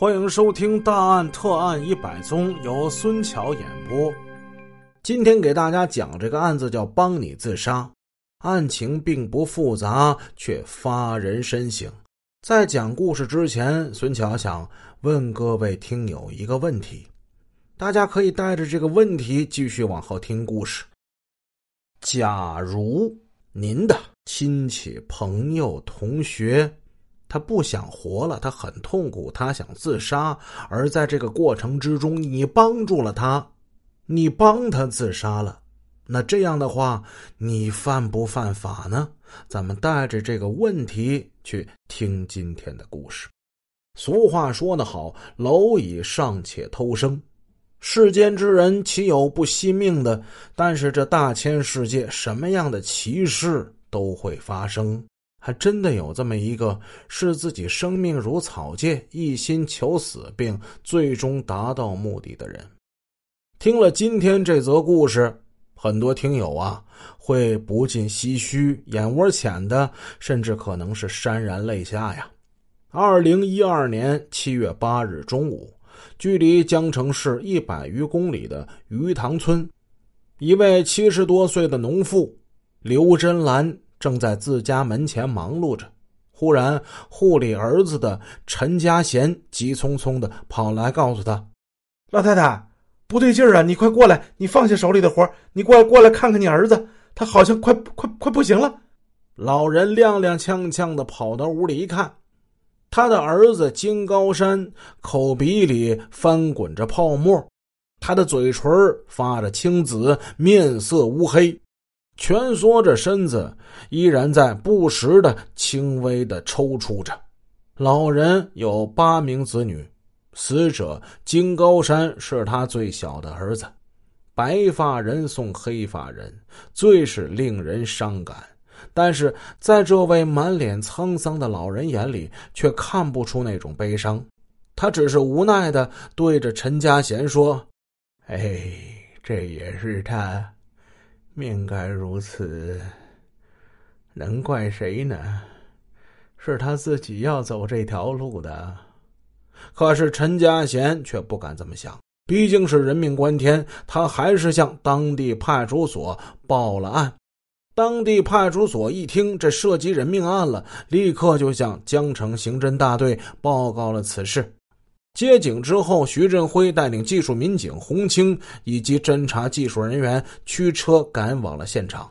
欢迎收听《大案特案一百宗》，由孙桥演播。今天给大家讲这个案子叫“帮你自杀”，案情并不复杂，却发人深省。在讲故事之前，孙桥想问各位听友一个问题，大家可以带着这个问题继续往后听故事。假如您的亲戚、朋友、同学。他不想活了，他很痛苦，他想自杀。而在这个过程之中，你帮助了他，你帮他自杀了。那这样的话，你犯不犯法呢？咱们带着这个问题去听今天的故事。俗话说得好：“蝼蚁尚且偷生，世间之人岂有不惜命的？”但是这大千世界，什么样的奇事都会发生。还真的有这么一个视自己生命如草芥、一心求死并最终达到目的的人。听了今天这则故事，很多听友啊会不禁唏嘘，眼窝浅的甚至可能是潸然泪下呀。二零一二年七月八日中午，距离江城市一百余公里的鱼塘村，一位七十多岁的农妇刘真兰。正在自家门前忙碌着，忽然护理儿子的陈家贤急匆匆的跑来，告诉他：“老太太，不对劲儿啊！你快过来，你放下手里的活你过来过来看看你儿子，他好像快快快不行了。”老人踉踉跄跄的跑到屋里一看，他的儿子金高山口鼻里翻滚着泡沫，他的嘴唇发着青紫，面色乌黑。蜷缩着身子，依然在不时的轻微的抽搐着。老人有八名子女，死者金高山是他最小的儿子。白发人送黑发人，最是令人伤感。但是在这位满脸沧桑的老人眼里，却看不出那种悲伤。他只是无奈的对着陈家贤说：“哎，这也是他。”命该如此，能怪谁呢？是他自己要走这条路的。可是陈家贤却不敢这么想，毕竟是人命关天，他还是向当地派出所报了案。当地派出所一听这涉及人命案了，立刻就向江城刑侦大队报告了此事。接警之后，徐振辉带领技术民警洪清以及侦查技术人员驱车赶往了现场。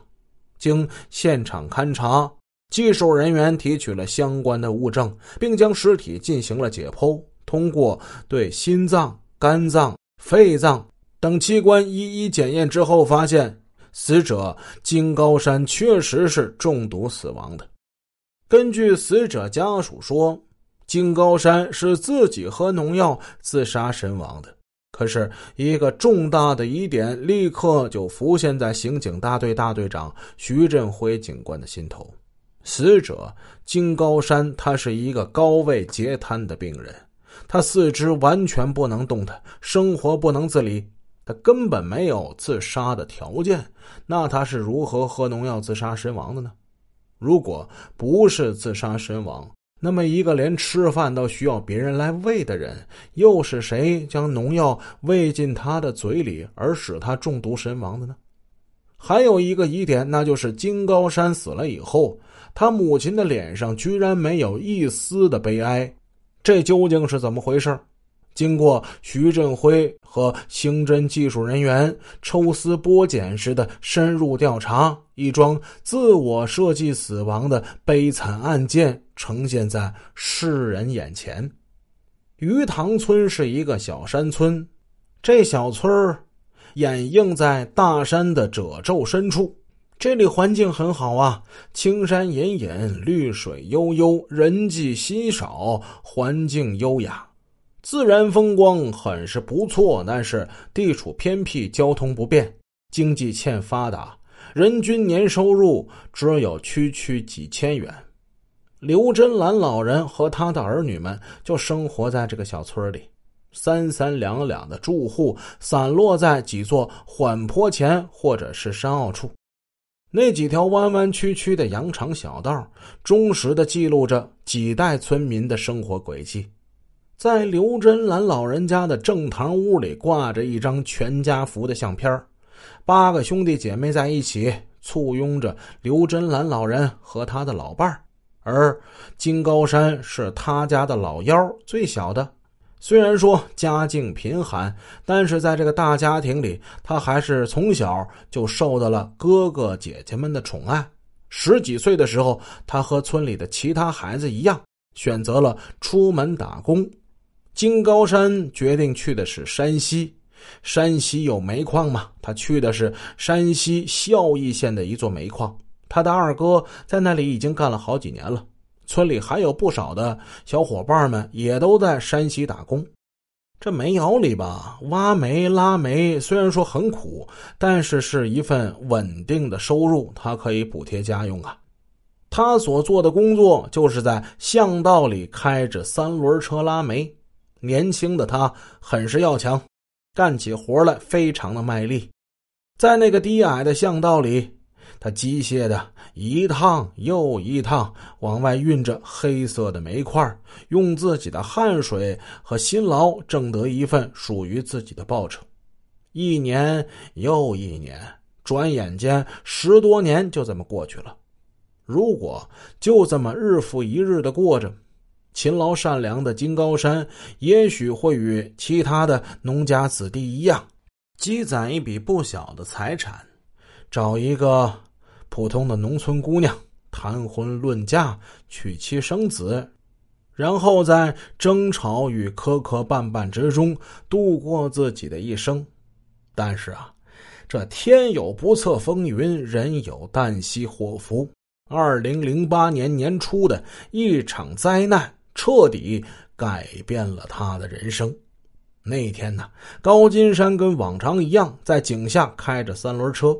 经现场勘查，技术人员提取了相关的物证，并将尸体进行了解剖。通过对心脏、肝脏、肺脏等器官一一检验之后，发现死者金高山确实是中毒死亡的。根据死者家属说。金高山是自己喝农药自杀身亡的，可是一个重大的疑点立刻就浮现在刑警大队大队长徐振辉警官的心头：死者金高山，他是一个高位截瘫的病人，他四肢完全不能动弹，生活不能自理，他根本没有自杀的条件。那他是如何喝农药自杀身亡的呢？如果不是自杀身亡，那么，一个连吃饭都需要别人来喂的人，又是谁将农药喂进他的嘴里，而使他中毒身亡的呢？还有一个疑点，那就是金高山死了以后，他母亲的脸上居然没有一丝的悲哀，这究竟是怎么回事？经过徐振辉和刑侦技术人员抽丝剥茧似的深入调查，一桩自我设计死亡的悲惨案件呈现在世人眼前。鱼塘村是一个小山村，这小村儿掩映在大山的褶皱深处，这里环境很好啊，青山隐隐，绿水悠悠，人迹稀少，环境优雅。自然风光很是不错，但是地处偏僻，交通不便，经济欠发达，人均年收入只有区区几千元。刘真兰老人和他的儿女们就生活在这个小村里，三三两两的住户散落在几座缓坡前或者是山坳处，那几条弯弯曲曲的羊肠小道，忠实的记录着几代村民的生活轨迹。在刘真兰老人家的正堂屋里挂着一张全家福的相片八个兄弟姐妹在一起簇拥着刘真兰老人和他的老伴，而金高山是他家的老幺，最小的。虽然说家境贫寒，但是在这个大家庭里，他还是从小就受到了哥哥姐姐们的宠爱。十几岁的时候，他和村里的其他孩子一样，选择了出门打工。金高山决定去的是山西，山西有煤矿嘛？他去的是山西孝义县的一座煤矿。他的二哥在那里已经干了好几年了。村里还有不少的小伙伴们也都在山西打工。这煤窑里吧，挖煤拉煤虽然说很苦，但是是一份稳定的收入，他可以补贴家用啊。他所做的工作就是在巷道里开着三轮车拉煤。年轻的他很是要强，干起活来非常的卖力。在那个低矮的巷道里，他机械的一趟又一趟往外运着黑色的煤块，用自己的汗水和辛劳挣得一份属于自己的报酬。一年又一年，转眼间十多年就这么过去了。如果就这么日复一日的过着，勤劳善良的金高山，也许会与其他的农家子弟一样，积攒一笔不小的财产，找一个普通的农村姑娘谈婚论嫁、娶妻生子，然后在争吵与磕磕绊绊之中度过自己的一生。但是啊，这天有不测风云，人有旦夕祸福。二零零八年年初的一场灾难。彻底改变了他的人生。那天呢，高金山跟往常一样在井下开着三轮车，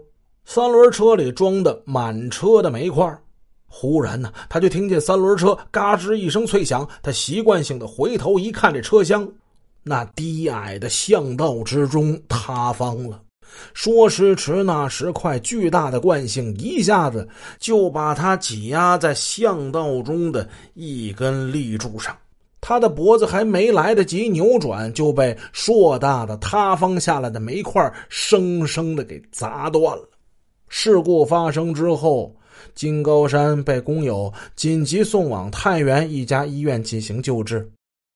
三轮车里装的满车的煤块。忽然呢，他就听见三轮车嘎吱一声脆响，他习惯性的回头一看，这车厢，那低矮的巷道之中塌方了。说时迟，那时快，巨大的惯性一下子就把他挤压在巷道中的一根立柱上，他的脖子还没来得及扭转，就被硕大的塌方下来的煤块生生的给砸断了。事故发生之后，金高山被工友紧急送往太原一家医院进行救治。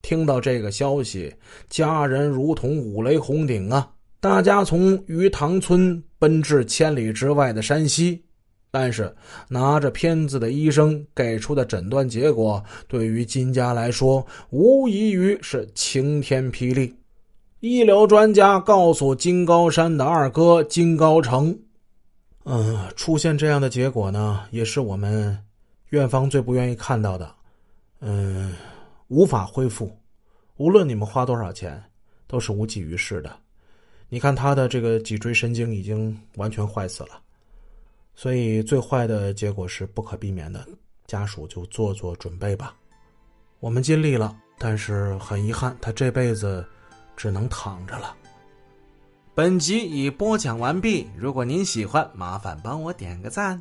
听到这个消息，家人如同五雷轰顶啊！大家从鱼塘村奔至千里之外的山西，但是拿着片子的医生给出的诊断结果，对于金家来说，无异于是晴天霹雳。医疗专家告诉金高山的二哥金高成：“嗯，出现这样的结果呢，也是我们院方最不愿意看到的。嗯，无法恢复，无论你们花多少钱，都是无济于事的。”你看他的这个脊椎神经已经完全坏死了，所以最坏的结果是不可避免的。家属就做做准备吧。我们尽力了，但是很遗憾，他这辈子只能躺着了。本集已播讲完毕。如果您喜欢，麻烦帮我点个赞。